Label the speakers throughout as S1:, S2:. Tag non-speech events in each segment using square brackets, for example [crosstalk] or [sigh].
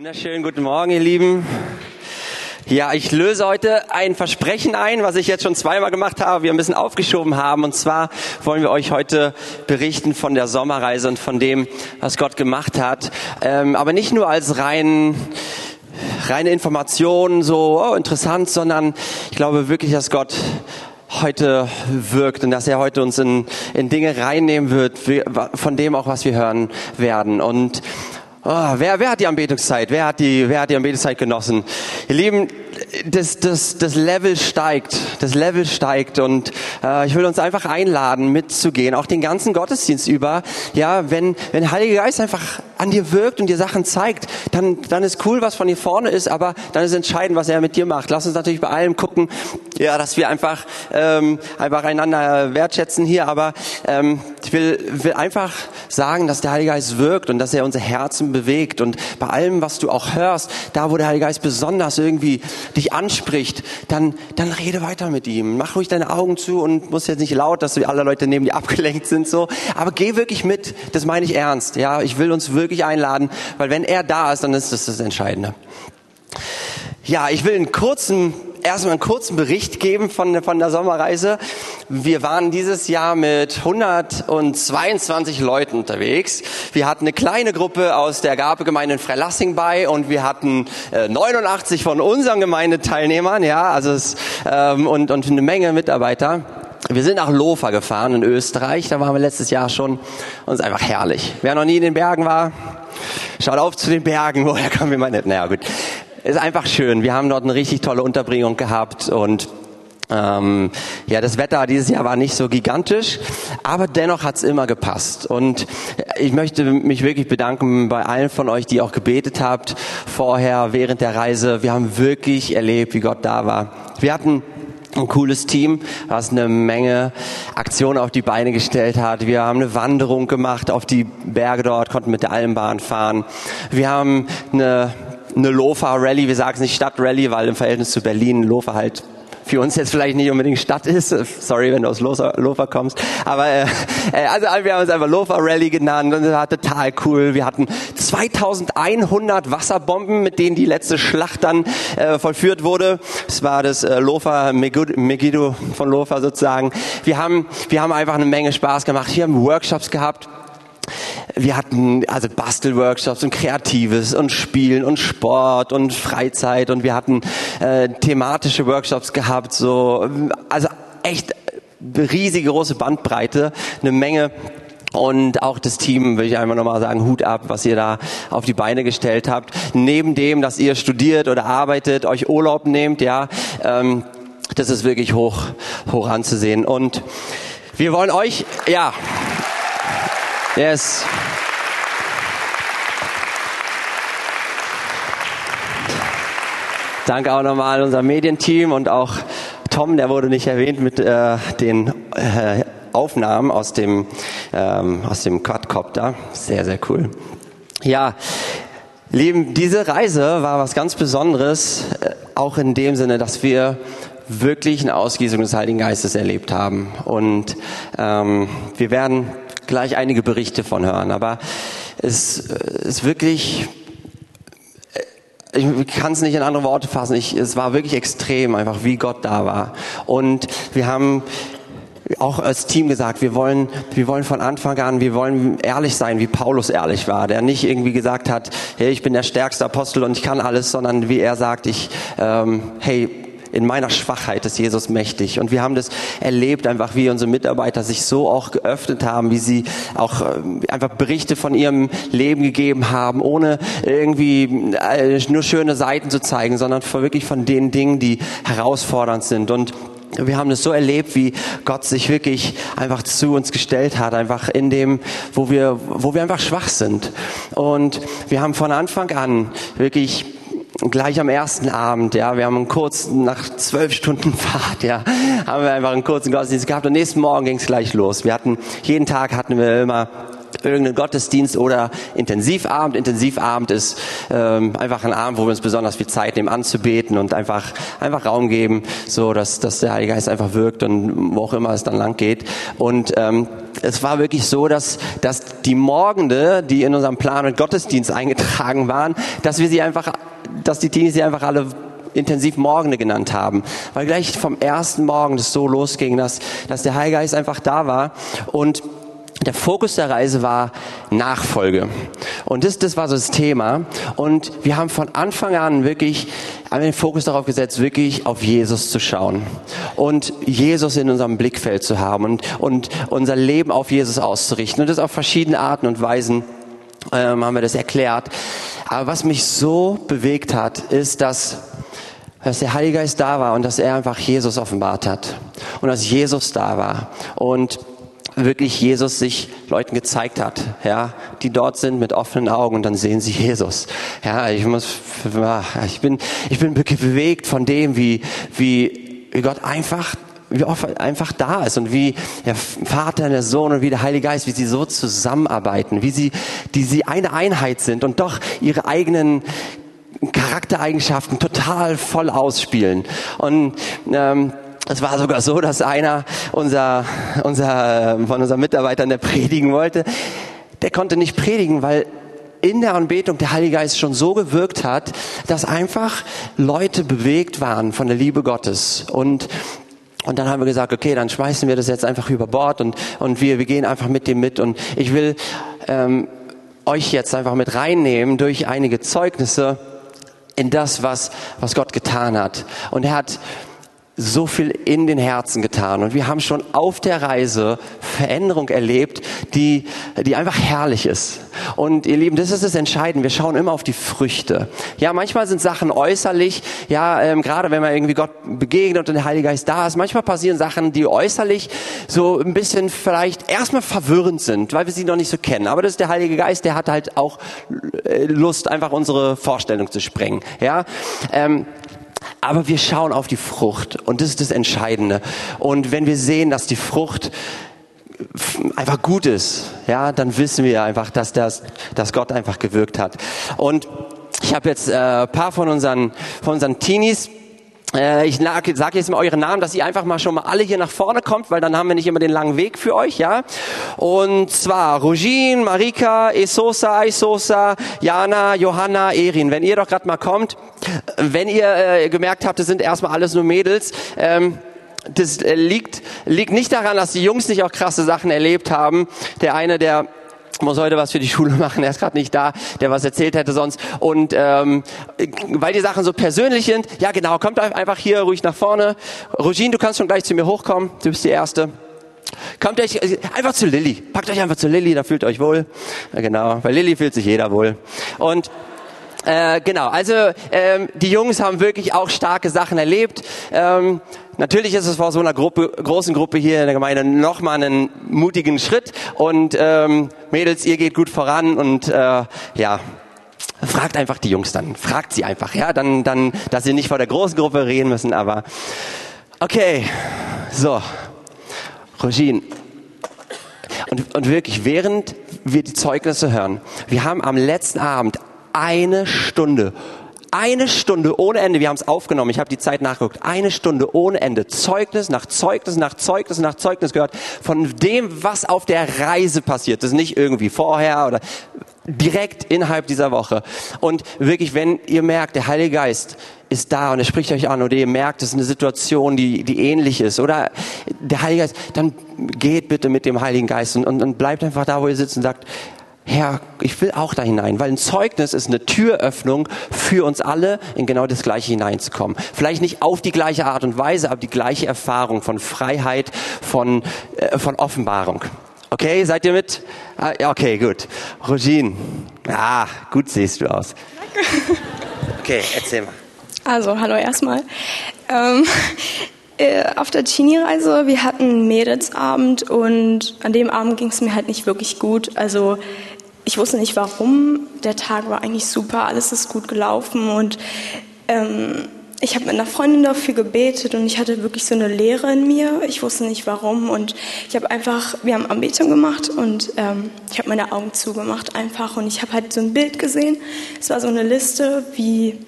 S1: Wunderschönen guten Morgen, ihr Lieben. Ja, ich löse heute ein Versprechen ein, was ich jetzt schon zweimal gemacht habe, wir ein bisschen aufgeschoben haben. Und zwar wollen wir euch heute berichten von der Sommerreise und von dem, was Gott gemacht hat. Ähm, aber nicht nur als rein reine Informationen, so oh, interessant, sondern ich glaube wirklich, dass Gott heute wirkt und dass er heute uns in, in Dinge reinnehmen wird, von dem auch, was wir hören werden. Und Oh, wer, wer hat die Anbetungszeit? Wer hat die, wer hat die Anbetungszeit genossen? Ihr Lieben, das, das, das Level steigt, das Level steigt und äh, ich will uns einfach einladen, mitzugehen, auch den ganzen Gottesdienst über. Ja, wenn wenn Heiliger Geist einfach an dir wirkt und dir Sachen zeigt, dann dann ist cool, was von hier vorne ist, aber dann ist entscheidend, was er mit dir macht. Lass uns natürlich bei allem gucken, ja, dass wir einfach ähm, einfach einander wertschätzen hier, aber ähm, ich will will einfach sagen, dass der Heilige Geist wirkt und dass er unser Herzen bewegt und bei allem, was du auch hörst, da wo der Heilige Geist besonders irgendwie dich anspricht, dann, dann rede weiter mit ihm. Mach ruhig deine Augen zu und muss jetzt nicht laut, dass alle Leute neben dir [laughs] abgelenkt sind, so. Aber geh wirklich mit. Das meine ich ernst. Ja, ich will uns wirklich einladen, weil wenn er da ist, dann ist das das Entscheidende. Ja, ich will einen kurzen erstmal einen kurzen Bericht geben von, von der Sommerreise. Wir waren dieses Jahr mit 122 Leuten unterwegs. Wir hatten eine kleine Gruppe aus der Gabegemeinde in Freilassing bei und wir hatten äh, 89 von unseren Gemeindeteilnehmern, ja, also es, ähm, und, und eine Menge Mitarbeiter. Wir sind nach Lofa gefahren in Österreich, da waren wir letztes Jahr schon und es ist einfach herrlich. Wer noch nie in den Bergen war, schaut auf zu den Bergen, [laughs] woher kommen wir mal? Naja, gut ist einfach schön. Wir haben dort eine richtig tolle Unterbringung gehabt und ähm, ja, das Wetter dieses Jahr war nicht so gigantisch, aber dennoch hat's immer gepasst. Und ich möchte mich wirklich bedanken bei allen von euch, die auch gebetet habt vorher, während der Reise. Wir haben wirklich erlebt, wie Gott da war. Wir hatten ein cooles Team, was eine Menge Aktionen auf die Beine gestellt hat. Wir haben eine Wanderung gemacht auf die Berge dort, konnten mit der Almbahn fahren. Wir haben eine eine Lofa-Rallye, wir sagen es nicht Stadt-Rallye, weil im Verhältnis zu Berlin Lofa halt für uns jetzt vielleicht nicht unbedingt Stadt ist. Sorry, wenn du aus Lofa kommst. Aber äh, äh, also wir haben es einfach Lofa Rally genannt und das war total cool. Wir hatten 2100 Wasserbomben, mit denen die letzte Schlacht dann äh, vollführt wurde. Es war das äh, Lofa Megiddo von Lofa sozusagen. Wir haben wir haben einfach eine Menge Spaß gemacht. Wir haben Workshops gehabt wir hatten also Bastelworkshops und Kreatives und Spielen und Sport und Freizeit und wir hatten äh, thematische Workshops gehabt, so also echt riesige große Bandbreite, eine Menge und auch das Team will ich einfach nochmal sagen, Hut ab, was ihr da auf die Beine gestellt habt. Neben dem, dass ihr studiert oder arbeitet, euch Urlaub nehmt, ja, ähm, das ist wirklich hoch, hoch anzusehen. Und wir wollen euch, ja, Yes. Danke auch nochmal unser Medienteam und auch Tom, der wurde nicht erwähnt mit äh, den äh, Aufnahmen aus dem ähm, aus dem Quadcopter. Sehr sehr cool. Ja, Lieben, diese Reise war was ganz Besonderes, äh, auch in dem Sinne, dass wir wirklich eine Ausgießung des Heiligen Geistes erlebt haben. Und ähm, wir werden gleich einige Berichte von hören. Aber es ist wirklich, ich kann es nicht in andere Worte fassen. Ich, es war wirklich extrem, einfach wie Gott da war. Und wir haben auch als Team gesagt, wir wollen, wir wollen von Anfang an, wir wollen ehrlich sein, wie Paulus ehrlich war, der nicht irgendwie gesagt hat, hey, ich bin der stärkste Apostel und ich kann alles, sondern wie er sagt, ich, ähm, hey, in meiner Schwachheit ist Jesus mächtig. Und wir haben das erlebt, einfach wie unsere Mitarbeiter sich so auch geöffnet haben, wie sie auch äh, einfach Berichte von ihrem Leben gegeben haben, ohne irgendwie äh, nur schöne Seiten zu zeigen, sondern wirklich von den Dingen, die herausfordernd sind. Und wir haben es so erlebt, wie Gott sich wirklich einfach zu uns gestellt hat, einfach in dem, wo wir, wo wir einfach schwach sind. Und wir haben von Anfang an wirklich gleich am ersten Abend, ja, wir haben einen kurzen, nach zwölf Stunden [laughs] Fahrt, ja, haben wir einfach einen kurzen Gottesdienst gehabt und nächsten Morgen ging es gleich los. Wir hatten, jeden Tag hatten wir immer irgendeinen Gottesdienst oder Intensivabend. Intensivabend ist ähm, einfach ein Abend, wo wir uns besonders viel Zeit nehmen anzubeten und einfach einfach Raum geben, so dass dass der Heilige Geist einfach wirkt und wo auch immer es dann lang geht. Und ähm, es war wirklich so, dass, dass die Morgende, die in unserem Plan und Gottesdienst eingetragen waren, dass wir sie einfach, dass die Teenies sie einfach alle intensiv Morgende genannt haben, weil gleich vom ersten Morgen das so losging, dass, dass der Heilige Geist einfach da war und der Fokus der Reise war Nachfolge. Und das, das war so das Thema. Und wir haben von Anfang an wirklich haben den Fokus darauf gesetzt, wirklich auf Jesus zu schauen und Jesus in unserem Blickfeld zu haben und, und unser Leben auf Jesus auszurichten. Und das auf verschiedene Arten und Weisen ähm, haben wir das erklärt. Aber was mich so bewegt hat, ist, dass dass der Heilige Geist da war und dass er einfach Jesus offenbart hat. Und dass Jesus da war. Und wirklich Jesus sich Leuten gezeigt hat, ja, die dort sind mit offenen Augen und dann sehen sie Jesus. Ja, ich muss, ich bin, ich bin bewegt von dem, wie, wie Gott einfach wie oft einfach da ist und wie der Vater, der Sohn und wie der Heilige Geist, wie sie so zusammenarbeiten, wie sie, die sie eine Einheit sind und doch ihre eigenen Charaktereigenschaften total voll ausspielen. Und ähm, es war sogar so, dass einer unser, unser, von unseren Mitarbeitern, der predigen wollte, der konnte nicht predigen, weil in der Anbetung der Heilige Geist schon so gewirkt hat, dass einfach Leute bewegt waren von der Liebe Gottes. Und und dann haben wir gesagt, okay, dann schmeißen wir das jetzt einfach über Bord und, und wir, wir gehen einfach mit dem mit. Und ich will ähm, euch jetzt einfach mit reinnehmen durch einige Zeugnisse in das, was, was Gott getan hat. Und er hat so viel in den Herzen getan. Und wir haben schon auf der Reise Veränderung erlebt, die, die einfach herrlich ist. Und ihr Lieben, das ist das Entscheidende. Wir schauen immer auf die Früchte. Ja, manchmal sind Sachen äußerlich, ja, ähm, gerade wenn man irgendwie Gott begegnet und der Heilige Geist da ist, manchmal passieren Sachen, die äußerlich so ein bisschen vielleicht erstmal verwirrend sind, weil wir sie noch nicht so kennen. Aber das ist der Heilige Geist, der hat halt auch äh, Lust, einfach unsere Vorstellung zu sprengen. Ja, ähm, aber wir schauen auf die Frucht und das ist das Entscheidende. Und wenn wir sehen, dass die Frucht einfach gut ist, ja, dann wissen wir einfach, dass das, dass Gott einfach gewirkt hat. Und ich habe jetzt äh, paar von unseren von unseren Teenies ich sage jetzt mal euren Namen, dass ihr einfach mal schon mal alle hier nach vorne kommt, weil dann haben wir nicht immer den langen Weg für euch, ja. Und zwar Rugin, Marika, Esosa, Isosa, Jana, Johanna, Erin. Wenn ihr doch gerade mal kommt, wenn ihr äh, gemerkt habt, das sind erstmal alles nur Mädels. Ähm, das äh, liegt, liegt nicht daran, dass die Jungs nicht auch krasse Sachen erlebt haben. Der eine, der muss heute was für die Schule machen, er ist gerade nicht da, der was erzählt hätte sonst. Und ähm, weil die Sachen so persönlich sind, ja genau, kommt einfach hier ruhig nach vorne. Rogine, du kannst schon gleich zu mir hochkommen, du bist die Erste. Kommt euch einfach zu Lilly, packt euch einfach zu Lilly, da fühlt euch wohl. Ja, genau, bei Lilly fühlt sich jeder wohl. Und äh, genau, also ähm, die Jungs haben wirklich auch starke Sachen erlebt. Ähm, natürlich ist es vor so einer Gruppe, großen Gruppe hier in der Gemeinde nochmal einen mutigen Schritt. Und ähm, Mädels, ihr geht gut voran und äh, ja, fragt einfach die Jungs dann, fragt sie einfach, ja, dann, dann, dass sie nicht vor der großen Gruppe reden müssen. Aber okay, so, Regine. Und, und wirklich, während wir die Zeugnisse hören, wir haben am letzten Abend eine Stunde. Eine Stunde ohne Ende, wir haben es aufgenommen, ich habe die Zeit nachgeguckt, eine Stunde ohne Ende, Zeugnis nach Zeugnis nach Zeugnis nach Zeugnis gehört von dem, was auf der Reise passiert. Ist nicht irgendwie vorher oder direkt innerhalb dieser Woche. Und wirklich, wenn ihr merkt, der Heilige Geist ist da und er spricht euch an oder ihr merkt, es ist eine Situation, die, die ähnlich ist oder der Heilige Geist, dann geht bitte mit dem Heiligen Geist und, und, und bleibt einfach da, wo ihr sitzt und sagt, Herr, ich will auch da hinein, weil ein Zeugnis ist eine Türöffnung für uns alle, in genau das Gleiche hineinzukommen. Vielleicht nicht auf die gleiche Art und Weise, aber die gleiche Erfahrung von Freiheit, von, äh, von Offenbarung. Okay, seid ihr mit? Ah, okay, gut. Rogine, ah, gut siehst du aus. Danke. Okay, erzähl mal.
S2: Also, hallo erstmal. Ähm, [laughs] äh, auf der Teenie-Reise, wir hatten Mädelsabend und an dem Abend ging es mir halt nicht wirklich gut. Also ich wusste nicht warum. Der Tag war eigentlich super, alles ist gut gelaufen und ähm, ich habe mit einer Freundin dafür gebetet und ich hatte wirklich so eine Leere in mir. Ich wusste nicht warum und ich habe einfach, wir haben Anbetung gemacht und ähm, ich habe meine Augen zugemacht einfach und ich habe halt so ein Bild gesehen. Es war so eine Liste, wie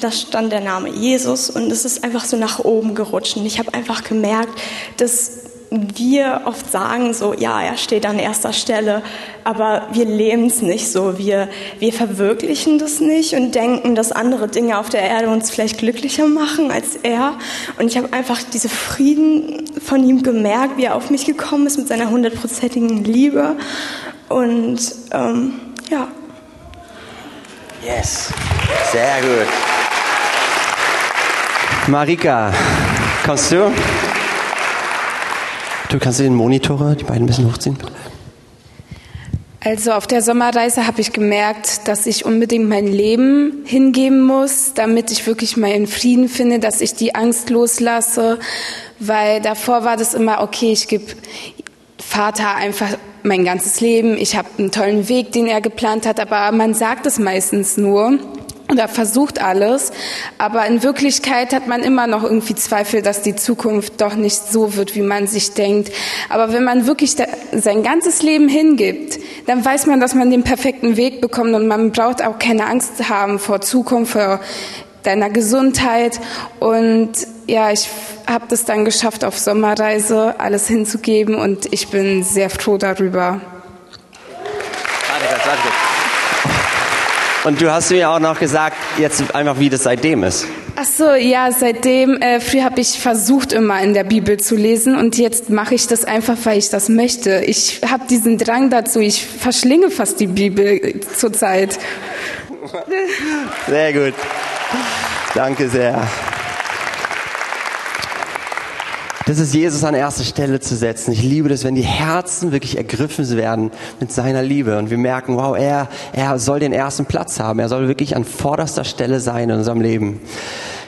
S2: da stand der Name Jesus und es ist einfach so nach oben gerutscht und ich habe einfach gemerkt, dass wir oft sagen so, ja, er steht an erster Stelle, aber wir leben es nicht so. Wir, wir verwirklichen das nicht und denken, dass andere Dinge auf der Erde uns vielleicht glücklicher machen als er. Und ich habe einfach diese Frieden von ihm gemerkt, wie er auf mich gekommen ist mit seiner hundertprozentigen Liebe. Und ähm, ja.
S1: Yes, sehr gut. Marika, kommst du? Du kannst den Monitore, die beiden ein bisschen hochziehen.
S3: Also auf der Sommerreise habe ich gemerkt, dass ich unbedingt mein Leben hingeben muss, damit ich wirklich meinen Frieden finde, dass ich die Angst loslasse, weil davor war das immer, okay, ich gebe Vater einfach mein ganzes Leben, ich habe einen tollen Weg, den er geplant hat, aber man sagt es meistens nur oder versucht alles, aber in Wirklichkeit hat man immer noch irgendwie Zweifel, dass die Zukunft doch nicht so wird, wie man sich denkt. Aber wenn man wirklich sein ganzes Leben hingibt, dann weiß man, dass man den perfekten Weg bekommt und man braucht auch keine Angst haben vor Zukunft, vor deiner Gesundheit. Und ja, ich habe das dann geschafft, auf Sommerreise alles hinzugeben und ich bin sehr froh darüber.
S1: Warte, warte. Und du hast mir auch noch gesagt, jetzt einfach, wie das seitdem ist.
S3: Ach so, ja, seitdem, äh, früher habe ich versucht, immer in der Bibel zu lesen und jetzt mache ich das einfach, weil ich das möchte. Ich habe diesen Drang dazu, ich verschlinge fast die Bibel zurzeit.
S1: Sehr gut. Danke sehr. Das ist Jesus an erste Stelle zu setzen. Ich liebe das, wenn die Herzen wirklich ergriffen werden mit seiner Liebe und wir merken, wow, er, er soll den ersten Platz haben. Er soll wirklich an vorderster Stelle sein in unserem Leben.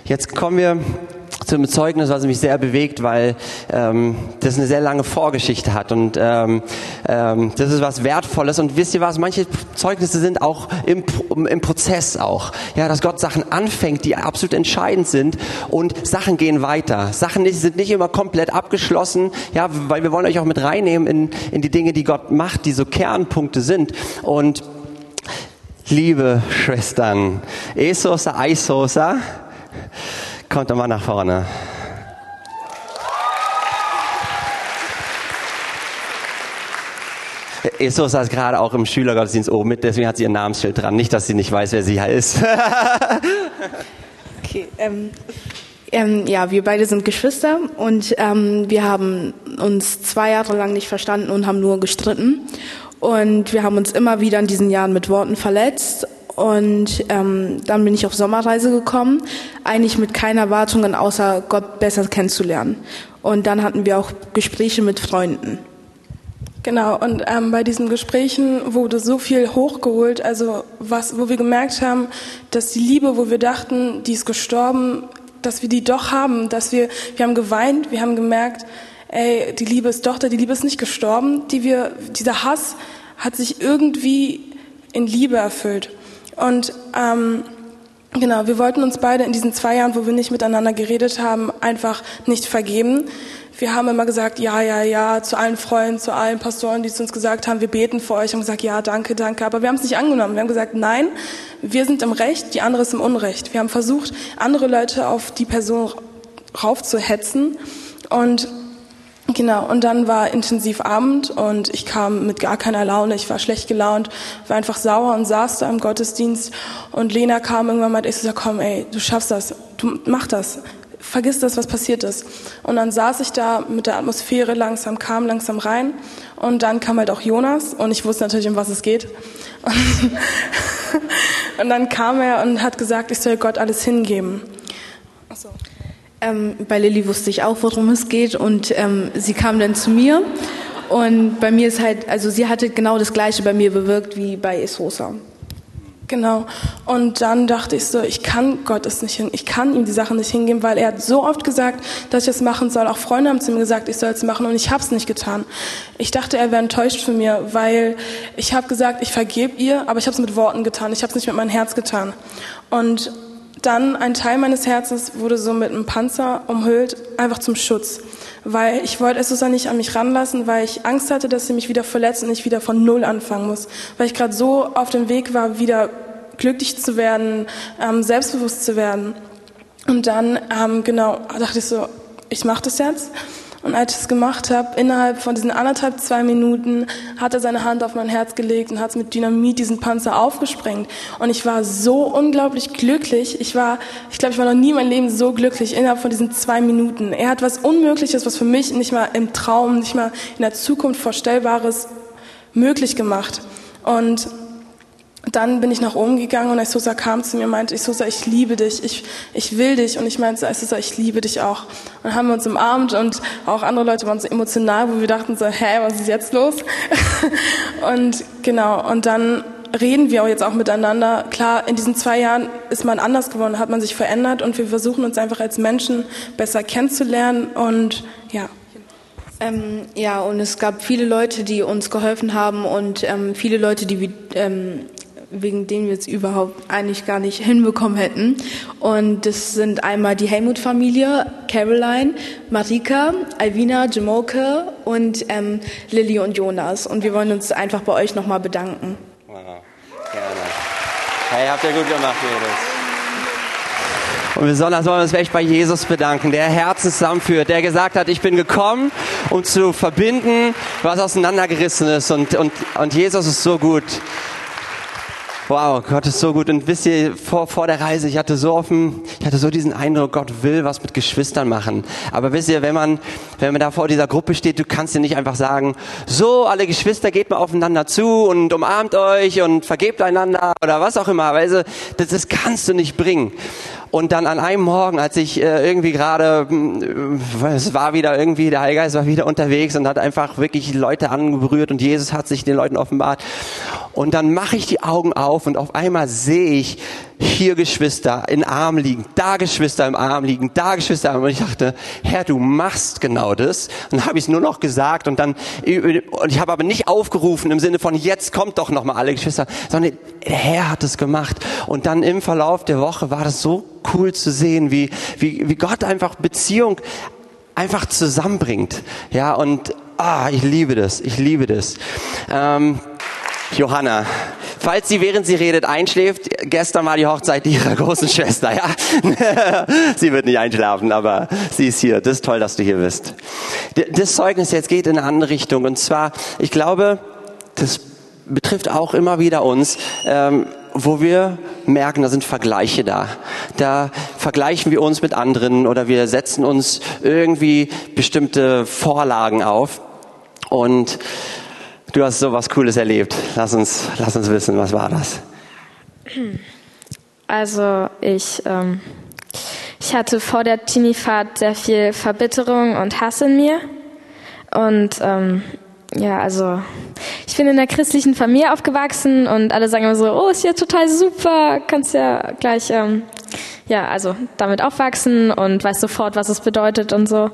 S1: Jetzt kommen wir zum Zeugnis, was mich sehr bewegt, weil ähm, das eine sehr lange Vorgeschichte hat und ähm, ähm, das ist was Wertvolles. Und wisst ihr was, manche Zeugnisse sind auch im, im Prozess auch, ja, dass Gott Sachen anfängt, die absolut entscheidend sind und Sachen gehen weiter. Sachen sind nicht immer komplett abgeschlossen, ja, weil wir wollen euch auch mit reinnehmen in, in die Dinge, die Gott macht, die so Kernpunkte sind. Und liebe Schwestern, Esosa, Aisosa, Kommt doch mal nach vorne. Eso saß gerade auch im Schülergottesdienst oben mit, deswegen hat sie ihr Namensschild dran. Nicht, dass sie nicht weiß, wer sie ist. [laughs]
S4: okay, ähm, ähm, ja, wir beide sind Geschwister und ähm, wir haben uns zwei Jahre lang nicht verstanden und haben nur gestritten. Und wir haben uns immer wieder in diesen Jahren mit Worten verletzt und ähm, dann bin ich auf Sommerreise gekommen, eigentlich mit keinen Erwartungen, außer Gott besser kennenzulernen. Und dann hatten wir auch Gespräche mit Freunden.
S5: Genau, und ähm, bei diesen Gesprächen wurde so viel hochgeholt, also was, wo wir gemerkt haben, dass die Liebe, wo wir dachten, die ist gestorben, dass wir die doch haben, dass wir, wir haben geweint, wir haben gemerkt, ey, die Liebe ist doch da, die Liebe ist nicht gestorben, die wir, dieser Hass hat sich irgendwie in Liebe erfüllt. Und ähm, genau, wir wollten uns beide in diesen zwei Jahren, wo wir nicht miteinander geredet haben, einfach nicht vergeben. Wir haben immer gesagt, ja, ja, ja, zu allen Freunden, zu allen Pastoren, die zu uns gesagt haben, wir beten für euch, haben gesagt, ja, danke, danke. Aber wir haben es nicht angenommen. Wir haben gesagt, nein, wir sind im Recht, die andere ist im Unrecht. Wir haben versucht, andere Leute auf die Person raufzuhetzen und Genau, und dann war intensiv Abend und ich kam mit gar keiner Laune, ich war schlecht gelaunt, war einfach sauer und saß da im Gottesdienst und Lena kam irgendwann mal, ich so, komm ey, du schaffst das, du mach das, vergiss das, was passiert ist. Und dann saß ich da mit der Atmosphäre langsam, kam langsam rein und dann kam halt auch Jonas und ich wusste natürlich, um was es geht. Und, [laughs] und dann kam er und hat gesagt, ich soll Gott alles hingeben.
S4: Ach so. Ähm, bei Lilly wusste ich auch, worum es geht und ähm, sie kam dann zu mir und bei mir ist halt, also sie hatte genau das Gleiche bei mir bewirkt wie bei Esosa.
S5: Genau. Und dann dachte ich so, ich kann Gott es nicht hin, ich kann ihm die Sachen nicht hingeben, weil er hat so oft gesagt, dass ich es machen soll. Auch Freunde haben zu mir gesagt, ich soll es machen und ich habe es nicht getan. Ich dachte, er wäre enttäuscht von mir, weil ich habe gesagt, ich vergebe ihr, aber ich habe es mit Worten getan. Ich habe es nicht mit meinem Herz getan. Und dann ein Teil meines Herzens wurde so mit einem Panzer umhüllt, einfach zum Schutz. Weil ich wollte Essusa nicht an mich ranlassen, weil ich Angst hatte, dass sie mich wieder verletzt und ich wieder von Null anfangen muss. Weil ich gerade so auf dem Weg war, wieder glücklich zu werden, ähm, selbstbewusst zu werden. Und dann, ähm, genau, dachte ich so, ich mache das jetzt. Und als ich es gemacht habe, innerhalb von diesen anderthalb, zwei Minuten, hat er seine Hand auf mein Herz gelegt und hat mit Dynamit diesen Panzer aufgesprengt. Und ich war so unglaublich glücklich. Ich war, ich glaube, ich war noch nie in meinem Leben so glücklich innerhalb von diesen zwei Minuten. Er hat was Unmögliches, was für mich nicht mal im Traum, nicht mal in der Zukunft vorstellbares möglich gemacht. Und dann bin ich nach oben gegangen und Isusa kam zu mir und meinte, Isusa, ich liebe dich, ich, ich will dich. Und ich meinte, Isusa, ich liebe dich auch. Und dann haben wir uns umarmt und auch andere Leute waren so emotional, wo wir dachten so, hä, was ist jetzt los? [laughs] und genau, und dann reden wir auch jetzt auch miteinander. Klar, in diesen zwei Jahren ist man anders geworden, hat man sich verändert und wir versuchen uns einfach als Menschen besser kennenzulernen und ja.
S4: Ähm, ja, und es gab viele Leute, die uns geholfen haben und ähm, viele Leute, die ähm, wegen denen wir es überhaupt eigentlich gar nicht hinbekommen hätten. Und das sind einmal die Helmut-Familie, Caroline, Marika, Alvina, Jamoke und ähm, Lilly und Jonas. Und wir wollen uns einfach bei euch nochmal bedanken. Wow,
S1: gerne. Hey, habt ihr gut gemacht, Mädels. Und besonders wollen wir uns echt bei Jesus bedanken, der Herzen zusammenführt, der gesagt hat, ich bin gekommen, um zu verbinden, was auseinandergerissen ist. Und, und, und Jesus ist so gut. Wow, Gott ist so gut. Und wisst ihr, vor, vor der Reise, ich hatte so offen, ich hatte so diesen Eindruck, Gott will was mit Geschwistern machen. Aber wisst ihr, wenn man, wenn man da vor dieser Gruppe steht, du kannst dir nicht einfach sagen, so, alle Geschwister, geht mal aufeinander zu und umarmt euch und vergebt einander oder was auch immer. Weil das, das kannst du nicht bringen. Und dann an einem Morgen, als ich äh, irgendwie gerade, äh, es war wieder irgendwie, der Heilgeist war wieder unterwegs und hat einfach wirklich Leute angerührt und Jesus hat sich den Leuten offenbart. Und dann mache ich die Augen auf und auf einmal sehe ich hier Geschwister in Arm liegen, da Geschwister im Arm liegen, da Geschwister im Arm. Und ich dachte, Herr, du machst genau das. Und dann habe ich es nur noch gesagt und dann, und ich habe aber nicht aufgerufen im Sinne von, jetzt kommt doch nochmal alle Geschwister, sondern der Herr hat es gemacht. Und dann im Verlauf der Woche war das so cool zu sehen, wie, wie, wie Gott einfach Beziehung einfach zusammenbringt. Ja, und ah, ich liebe das, ich liebe das. Ähm, Johanna, falls sie während sie redet einschläft, gestern war die Hochzeit ihrer großen [laughs] Schwester, ja. [laughs] sie wird nicht einschlafen, aber sie ist hier. Das ist toll, dass du hier bist. Das Zeugnis jetzt geht in eine andere Richtung und zwar, ich glaube, das betrifft auch immer wieder uns. Ähm, wo wir merken, da sind Vergleiche da. Da vergleichen wir uns mit anderen oder wir setzen uns irgendwie bestimmte Vorlagen auf. Und Du hast so was Cooles erlebt. Lass uns, lass uns wissen, was war das? [clears throat]
S6: Also ich, ähm, ich hatte vor der Teenie-Fahrt sehr viel Verbitterung und Hass in mir. Und ähm, ja, also ich bin in einer christlichen Familie aufgewachsen und alle sagen immer so, oh, ist ja total super, kannst ja gleich, ähm, ja, also damit aufwachsen und weißt sofort, was es bedeutet und so.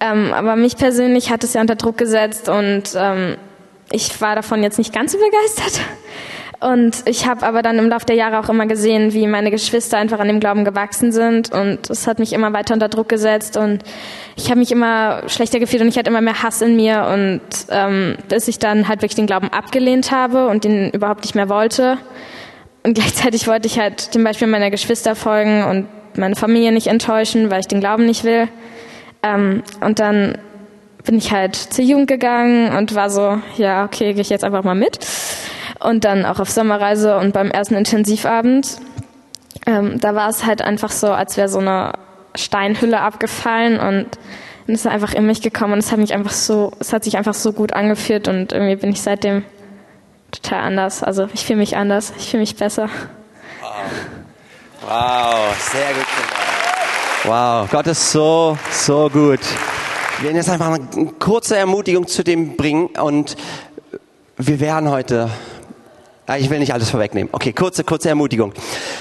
S6: Ähm, aber mich persönlich hat es ja unter Druck gesetzt und ähm, ich war davon jetzt nicht ganz so begeistert. Und ich habe aber dann im Laufe der Jahre auch immer gesehen, wie meine Geschwister einfach an dem Glauben gewachsen sind. Und es hat mich immer weiter unter Druck gesetzt. Und ich habe mich immer schlechter gefühlt und ich hatte immer mehr Hass in mir. Und ähm, bis ich dann halt wirklich den Glauben abgelehnt habe und den überhaupt nicht mehr wollte. Und [laughs] gleichzeitig wollte ich halt dem Beispiel meiner Geschwister folgen und meine Familie nicht enttäuschen, weil ich den Glauben nicht will. Ähm, und dann bin ich halt zur Jugend gegangen und war so, ja, okay, gehe ich jetzt einfach mal mit. Und dann auch auf Sommerreise und beim ersten Intensivabend, ähm, da war es halt einfach so, als wäre so eine Steinhülle abgefallen und es ist einfach in mich gekommen und es hat mich einfach so, es hat sich einfach so gut angefühlt und irgendwie bin ich seitdem total anders. Also ich fühle mich anders, ich fühle mich besser.
S1: Wow. wow, sehr gut. Wow, Gott ist so, so gut. Wir werden jetzt einfach eine kurze Ermutigung zu dem bringen und wir werden heute ah, ich will nicht alles vorwegnehmen. Okay, kurze, kurze Ermutigung.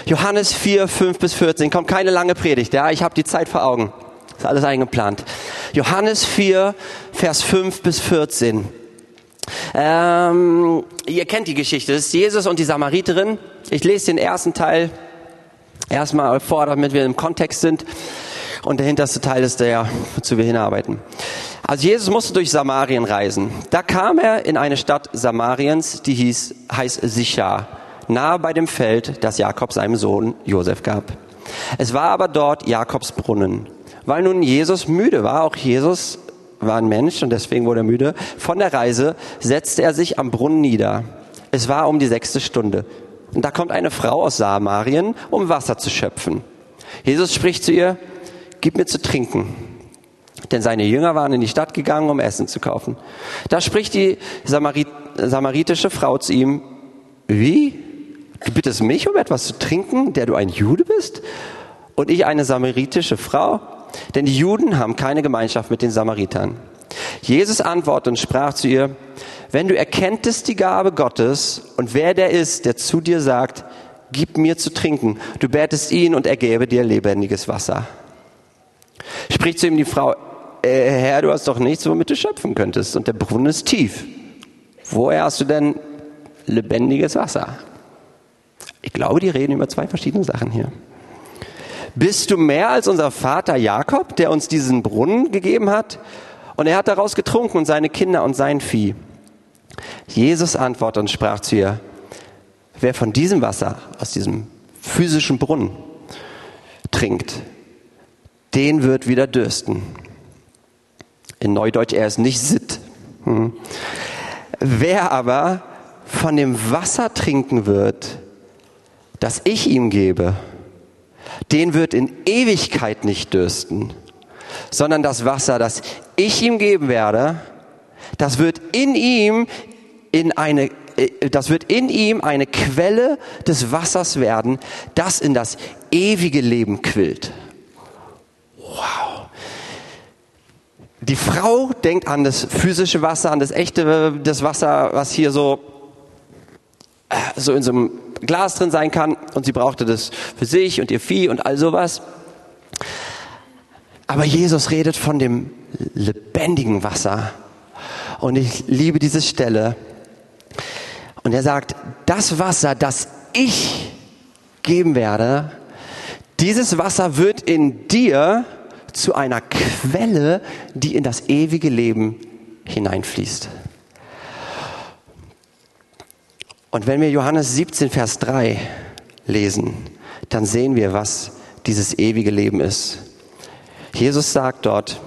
S1: Johannes 4, 5 bis 14. Kommt keine lange Predigt, ja? Ich habe die Zeit vor Augen. Ist alles eingeplant. Johannes 4, Vers 5 bis 14. Ähm, ihr kennt die Geschichte. Das ist Jesus und die Samariterin. Ich lese den ersten Teil erstmal vor, damit wir im Kontext sind. Und der hinterste Teil ist der, wozu wir hinarbeiten. Also Jesus musste durch Samarien reisen. Da kam er in eine Stadt Samariens, die hieß, heißt Sichar, nahe bei dem Feld, das Jakob seinem Sohn Josef gab. Es war aber dort Jakobs Brunnen. Weil nun Jesus müde war, auch Jesus war ein Mensch und deswegen wurde er müde. Von der Reise setzte er sich am Brunnen nieder. Es war um die sechste Stunde. Und da kommt eine Frau aus Samarien, um Wasser zu schöpfen. Jesus spricht zu ihr, gib mir zu trinken. Denn seine Jünger waren in die Stadt gegangen, um Essen zu kaufen. Da spricht die Samarit samaritische Frau zu ihm, wie? Du bittest mich um etwas zu trinken, der du ein Jude bist? Und ich eine samaritische Frau? Denn die Juden haben keine Gemeinschaft mit den Samaritern. Jesus antwortete und sprach zu ihr, wenn du erkenntest die Gabe Gottes und wer der ist, der zu dir sagt, gib mir zu trinken, du betest ihn und er gäbe dir lebendiges Wasser. Spricht zu ihm die Frau, äh, Herr, du hast doch nichts, womit du schöpfen könntest und der Brunnen ist tief. Woher hast du denn lebendiges Wasser? Ich glaube, die reden über zwei verschiedene Sachen hier. Bist du mehr als unser Vater Jakob, der uns diesen Brunnen gegeben hat? Und er hat daraus getrunken und seine Kinder und sein Vieh. Jesus antwortete und sprach zu ihr, wer von diesem Wasser, aus diesem physischen Brunnen, trinkt, den wird wieder dürsten. In Neudeutsch, er ist nicht sitt. Hm. Wer aber von dem Wasser trinken wird, das ich ihm gebe, den wird in Ewigkeit nicht dürsten, sondern das Wasser, das ich ihm geben werde, das wird in ihm in eine äh, das wird in ihm eine Quelle des Wassers werden, das in das ewige Leben quillt. Die Frau denkt an das physische Wasser, an das echte, das Wasser, was hier so, äh, so in so einem Glas drin sein kann. Und sie brauchte das für sich und ihr Vieh und all sowas. Aber Jesus redet von dem lebendigen Wasser. Und ich liebe diese Stelle. Und er sagt, das Wasser, das ich geben werde, dieses Wasser wird in dir zu einer Quelle, die in das ewige Leben hineinfließt. Und wenn wir Johannes 17, Vers 3 lesen, dann sehen wir, was dieses ewige Leben ist. Jesus sagt dort,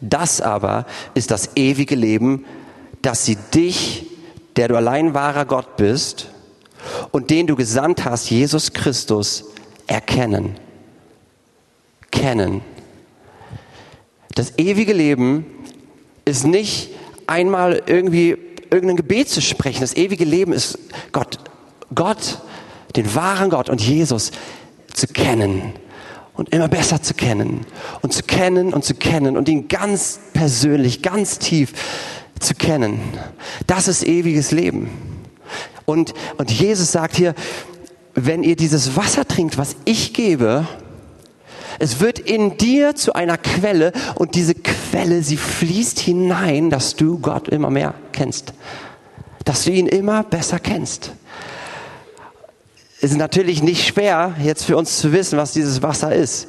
S1: das aber ist das ewige Leben, dass sie dich, der du allein wahrer Gott bist und den du gesandt hast, Jesus Christus, erkennen. Kennen. Das ewige Leben ist nicht einmal irgendwie irgendein Gebet zu sprechen. Das ewige Leben ist Gott, Gott, den wahren Gott und Jesus zu kennen und immer besser zu kennen und zu kennen und zu kennen und ihn ganz persönlich, ganz tief zu kennen. Das ist ewiges Leben. Und, und Jesus sagt hier, wenn ihr dieses Wasser trinkt, was ich gebe, es wird in dir zu einer Quelle und diese Quelle, sie fließt hinein, dass du Gott immer mehr kennst. Dass du ihn immer besser kennst. Es ist natürlich nicht schwer, jetzt für uns zu wissen, was dieses Wasser ist.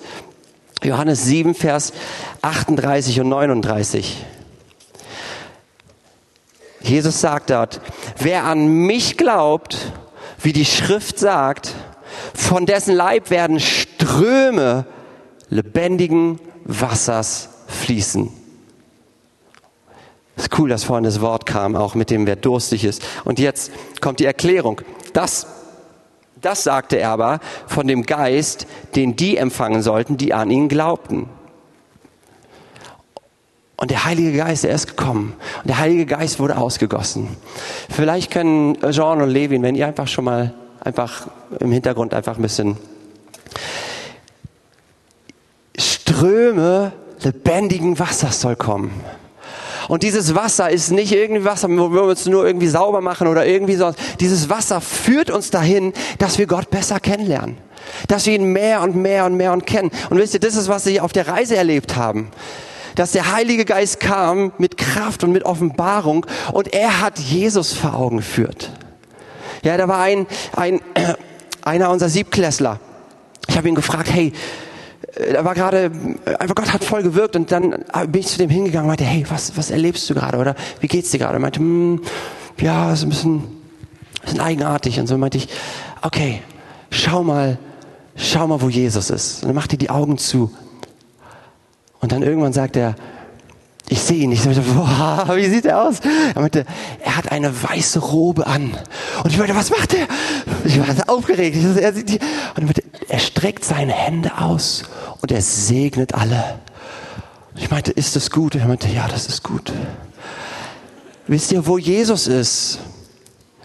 S1: Johannes 7, Vers 38 und 39. Jesus sagt dort, wer an mich glaubt, wie die Schrift sagt, von dessen Leib werden Ströme lebendigen Wassers fließen. Ist cool, dass vorhin das Wort kam, auch mit dem, wer durstig ist. Und jetzt kommt die Erklärung. Das, das sagte er aber von dem Geist, den die empfangen sollten, die an ihn glaubten. Und der Heilige Geist, er ist gekommen. Und der Heilige Geist wurde ausgegossen. Vielleicht können Jean und Levin, wenn ihr einfach schon mal einfach im Hintergrund einfach ein bisschen Ströme lebendigen Wassers soll kommen. Und dieses Wasser ist nicht irgendwie Wasser, wo wir uns nur irgendwie sauber machen oder irgendwie sonst. Dieses Wasser führt uns dahin, dass wir Gott besser kennenlernen. Dass wir ihn mehr und mehr und mehr und kennen. Und wisst ihr, das ist, was sie auf der Reise erlebt haben. Dass der Heilige Geist kam mit Kraft und mit Offenbarung und er hat Jesus vor Augen geführt. Ja, da war ein, ein, [clears throat] einer unserer Siebklässler. Ich habe ihn gefragt, hey, da war gerade, äh, einfach Gott hat voll gewirkt und dann äh, bin ich zu dem hingegangen und meinte, hey, was, was erlebst du gerade oder wie geht's dir gerade? Und meinte, hm, ja, ist ein bisschen, bisschen eigenartig und so meinte ich, okay, schau mal, schau mal, wo Jesus ist. Und dann macht er die Augen zu. Und dann irgendwann sagt er, ich sehe ihn nicht. Ich dachte, boah, wie sieht er aus? Er meinte, er hat eine weiße Robe an. Und ich meinte, was macht er? Ich war aufgeregt. Ich dachte, er, sieht die, und meinte, er streckt seine Hände aus und er segnet alle. Ich meinte, ist das gut? Und er meinte, ja, das ist gut. Wisst ihr, wo Jesus ist,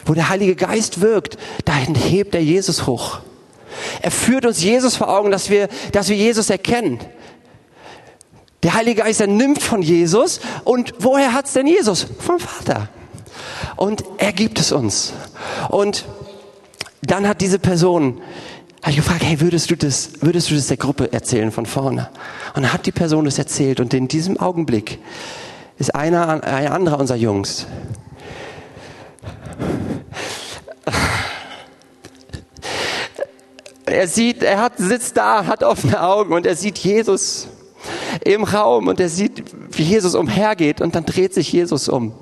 S1: wo der Heilige Geist wirkt, dahin hebt er Jesus hoch. Er führt uns Jesus vor Augen, dass wir, dass wir Jesus erkennen. Der Heilige Geist, nimmt von Jesus. Und woher hat's denn Jesus? Vom Vater. Und er gibt es uns. Und dann hat diese Person, habe ich gefragt, hey, würdest du das, würdest du das der Gruppe erzählen von vorne? Und dann hat die Person das erzählt. Und in diesem Augenblick ist einer, ein anderer unserer Jungs, er sieht, er hat, sitzt da, hat offene Augen und er sieht Jesus im Raum und er sieht, wie Jesus umhergeht und dann dreht sich Jesus um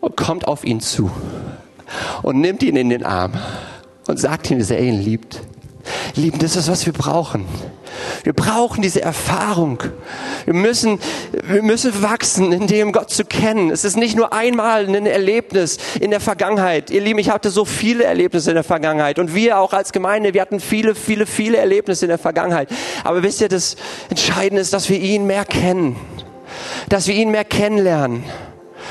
S1: und kommt auf ihn zu und nimmt ihn in den Arm und sagt ihm, dass er ihn liebt. Lieben, das ist, was wir brauchen. Wir brauchen diese Erfahrung. Wir müssen, wir müssen wachsen, in dem Gott zu kennen. Es ist nicht nur einmal ein Erlebnis in der Vergangenheit. Ihr Lieben, ich hatte so viele Erlebnisse in der Vergangenheit. Und wir auch als Gemeinde, wir hatten viele, viele, viele Erlebnisse in der Vergangenheit. Aber wisst ihr, das Entscheidende ist, dass wir ihn mehr kennen. Dass wir ihn mehr kennenlernen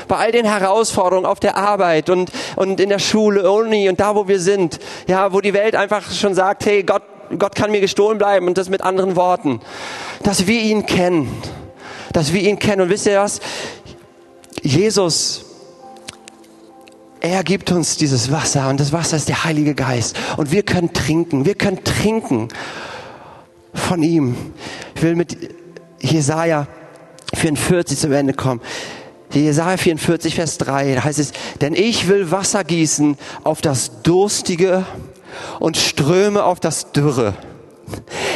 S1: bei all den Herausforderungen auf der Arbeit und, und in der Schule, Uni und da, wo wir sind, ja, wo die Welt einfach schon sagt, hey, Gott, Gott kann mir gestohlen bleiben und das mit anderen Worten. Dass wir ihn kennen. Dass wir ihn kennen. Und wisst ihr was? Jesus, er gibt uns dieses Wasser und das Wasser ist der Heilige Geist. Und wir können trinken. Wir können trinken von ihm. Ich will mit Jesaja 44 zum Ende kommen. Jesaja 44, Vers 3, da heißt es, denn ich will Wasser gießen auf das Durstige und Ströme auf das Dürre.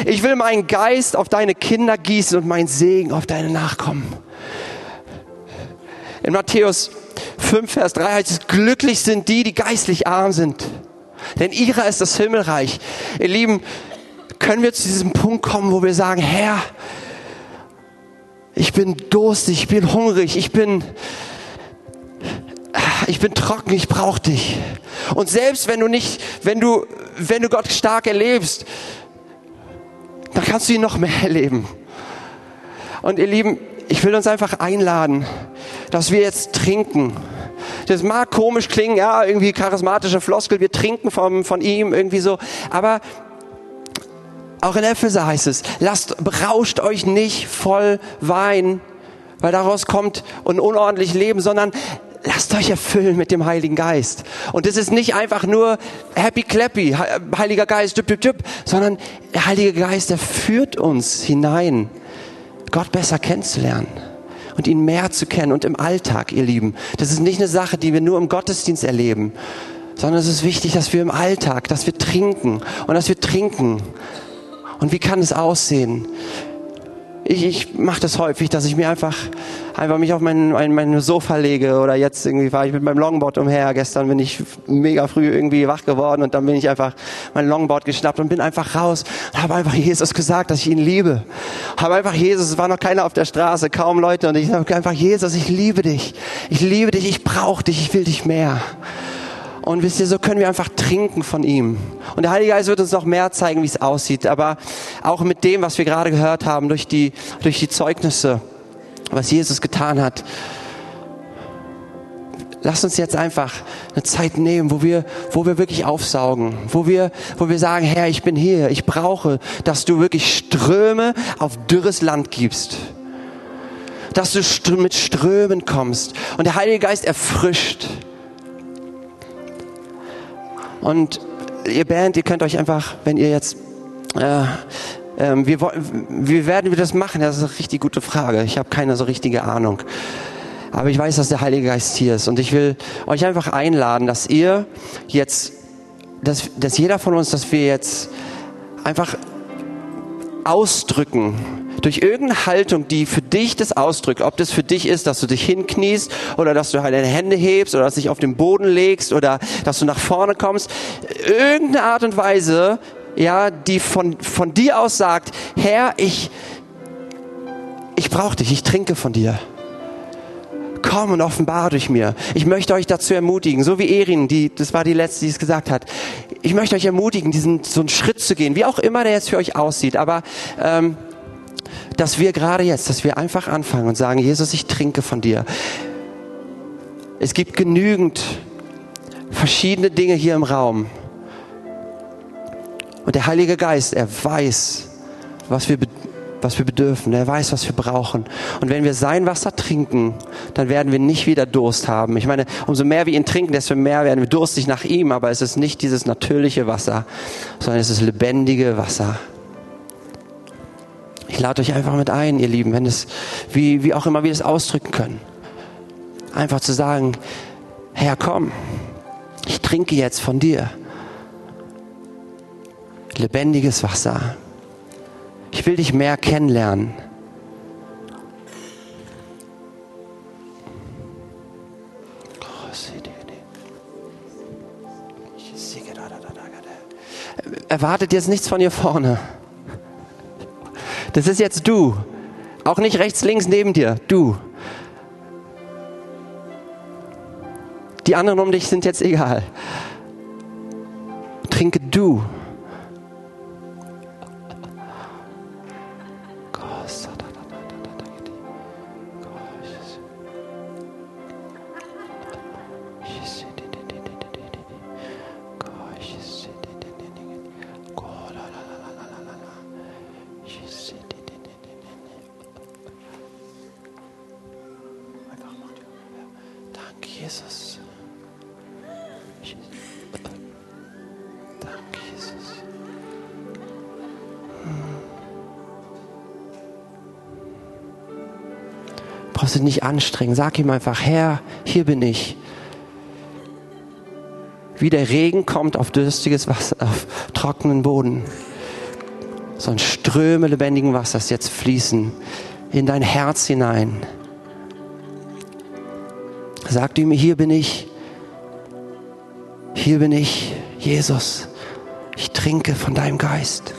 S1: Ich will meinen Geist auf deine Kinder gießen und meinen Segen auf deine Nachkommen. In Matthäus 5, Vers 3 heißt es, glücklich sind die, die geistlich arm sind. Denn ihrer ist das Himmelreich. Ihr Lieben, können wir zu diesem Punkt kommen, wo wir sagen, Herr, ich bin durstig, ich bin hungrig, ich bin, ich bin trocken, ich brauche dich. Und selbst wenn du nicht, wenn du, wenn du Gott stark erlebst, dann kannst du ihn noch mehr [laughs] erleben. Und ihr Lieben, ich will uns einfach einladen, dass wir jetzt trinken. Das mag komisch klingen, ja, irgendwie charismatische Floskel, wir trinken vom, von ihm, irgendwie so. Aber auch in Epheser heißt es, lasst, berauscht euch nicht voll Wein, weil daraus kommt ein unordentlich Leben, sondern lasst euch erfüllen mit dem Heiligen Geist. Und es ist nicht einfach nur happy clappy, Heiliger Geist, düpp, düpp, düpp, sondern der Heilige Geist, der führt uns hinein, Gott besser kennenzulernen und ihn mehr zu kennen und im Alltag, ihr Lieben. Das ist nicht eine Sache, die wir nur im Gottesdienst erleben, sondern es ist wichtig, dass wir im Alltag, dass wir trinken und dass wir trinken und wie kann es aussehen? Ich, ich mache das häufig, dass ich mir einfach, einfach mich auf mein, mein, mein Sofa lege oder jetzt irgendwie war ich mit meinem Longboard umher. Gestern bin ich mega früh irgendwie wach geworden und dann bin ich einfach mein Longboard geschnappt und bin einfach raus und habe einfach Jesus gesagt, dass ich ihn liebe. Habe einfach Jesus, es war noch keiner auf der Straße, kaum Leute und ich habe einfach Jesus, ich liebe dich. Ich liebe dich, ich brauche dich, ich will dich mehr. Und wisst ihr, so können wir einfach trinken von ihm. Und der Heilige Geist wird uns noch mehr zeigen, wie es aussieht. Aber auch mit dem, was wir gerade gehört haben, durch die, durch die Zeugnisse, was Jesus getan hat. Lass uns jetzt einfach eine Zeit nehmen, wo wir, wo wir wirklich aufsaugen, wo wir, wo wir sagen, Herr, ich bin hier, ich brauche, dass du wirklich Ströme auf dürres Land gibst dass du mit Strömen kommst und der Heilige Geist erfrischt. Und ihr Band, ihr könnt euch einfach, wenn ihr jetzt, äh, äh, wir, wie werden wir das machen? Das ist eine richtig gute Frage. Ich habe keine so richtige Ahnung. Aber ich weiß, dass der Heilige Geist hier ist. Und ich will euch einfach einladen, dass ihr jetzt, dass, dass jeder von uns, dass wir jetzt einfach ausdrücken, durch irgendeine Haltung, die für dich das ausdrückt, ob das für dich ist, dass du dich hinkniest oder dass du halt deine Hände hebst oder dass du dich auf den Boden legst oder dass du nach vorne kommst, irgendeine Art und Weise, ja, die von, von dir aus sagt, Herr, ich, ich brauche dich, ich trinke von dir. Komm und offenbar durch mir. Ich möchte euch dazu ermutigen, so wie Erin, die, das war die letzte, die es gesagt hat. Ich möchte euch ermutigen, diesen so einen Schritt zu gehen, wie auch immer der jetzt für euch aussieht. Aber ähm, dass wir gerade jetzt, dass wir einfach anfangen und sagen, Jesus, ich trinke von dir. Es gibt genügend verschiedene Dinge hier im Raum. Und der Heilige Geist, er weiß, was wir was wir bedürfen. Er weiß, was wir brauchen. Und wenn wir sein Wasser trinken, dann werden wir nicht wieder Durst haben. Ich meine, umso mehr wir ihn trinken, desto mehr werden wir durstig nach ihm. Aber es ist nicht dieses natürliche Wasser, sondern es ist lebendige Wasser. Ich lade euch einfach mit ein, ihr Lieben, wenn es, wie, wie auch immer wir es ausdrücken können. Einfach zu sagen, Herr, komm, ich trinke jetzt von dir. Lebendiges Wasser. Ich will dich mehr kennenlernen. Erwartet jetzt nichts von hier vorne. Das ist jetzt du. Auch nicht rechts, links neben dir. Du. Die anderen um dich sind jetzt egal. Trinke du. Brauchst du nicht anstrengen. Sag ihm einfach, Herr, hier bin ich. Wie der Regen kommt auf dürstiges Wasser, auf trockenen Boden. So ein Ströme lebendigen Wassers jetzt fließen in dein Herz hinein. Sag ihm, hier bin ich. Hier bin ich, Jesus. Ich trinke von deinem Geist.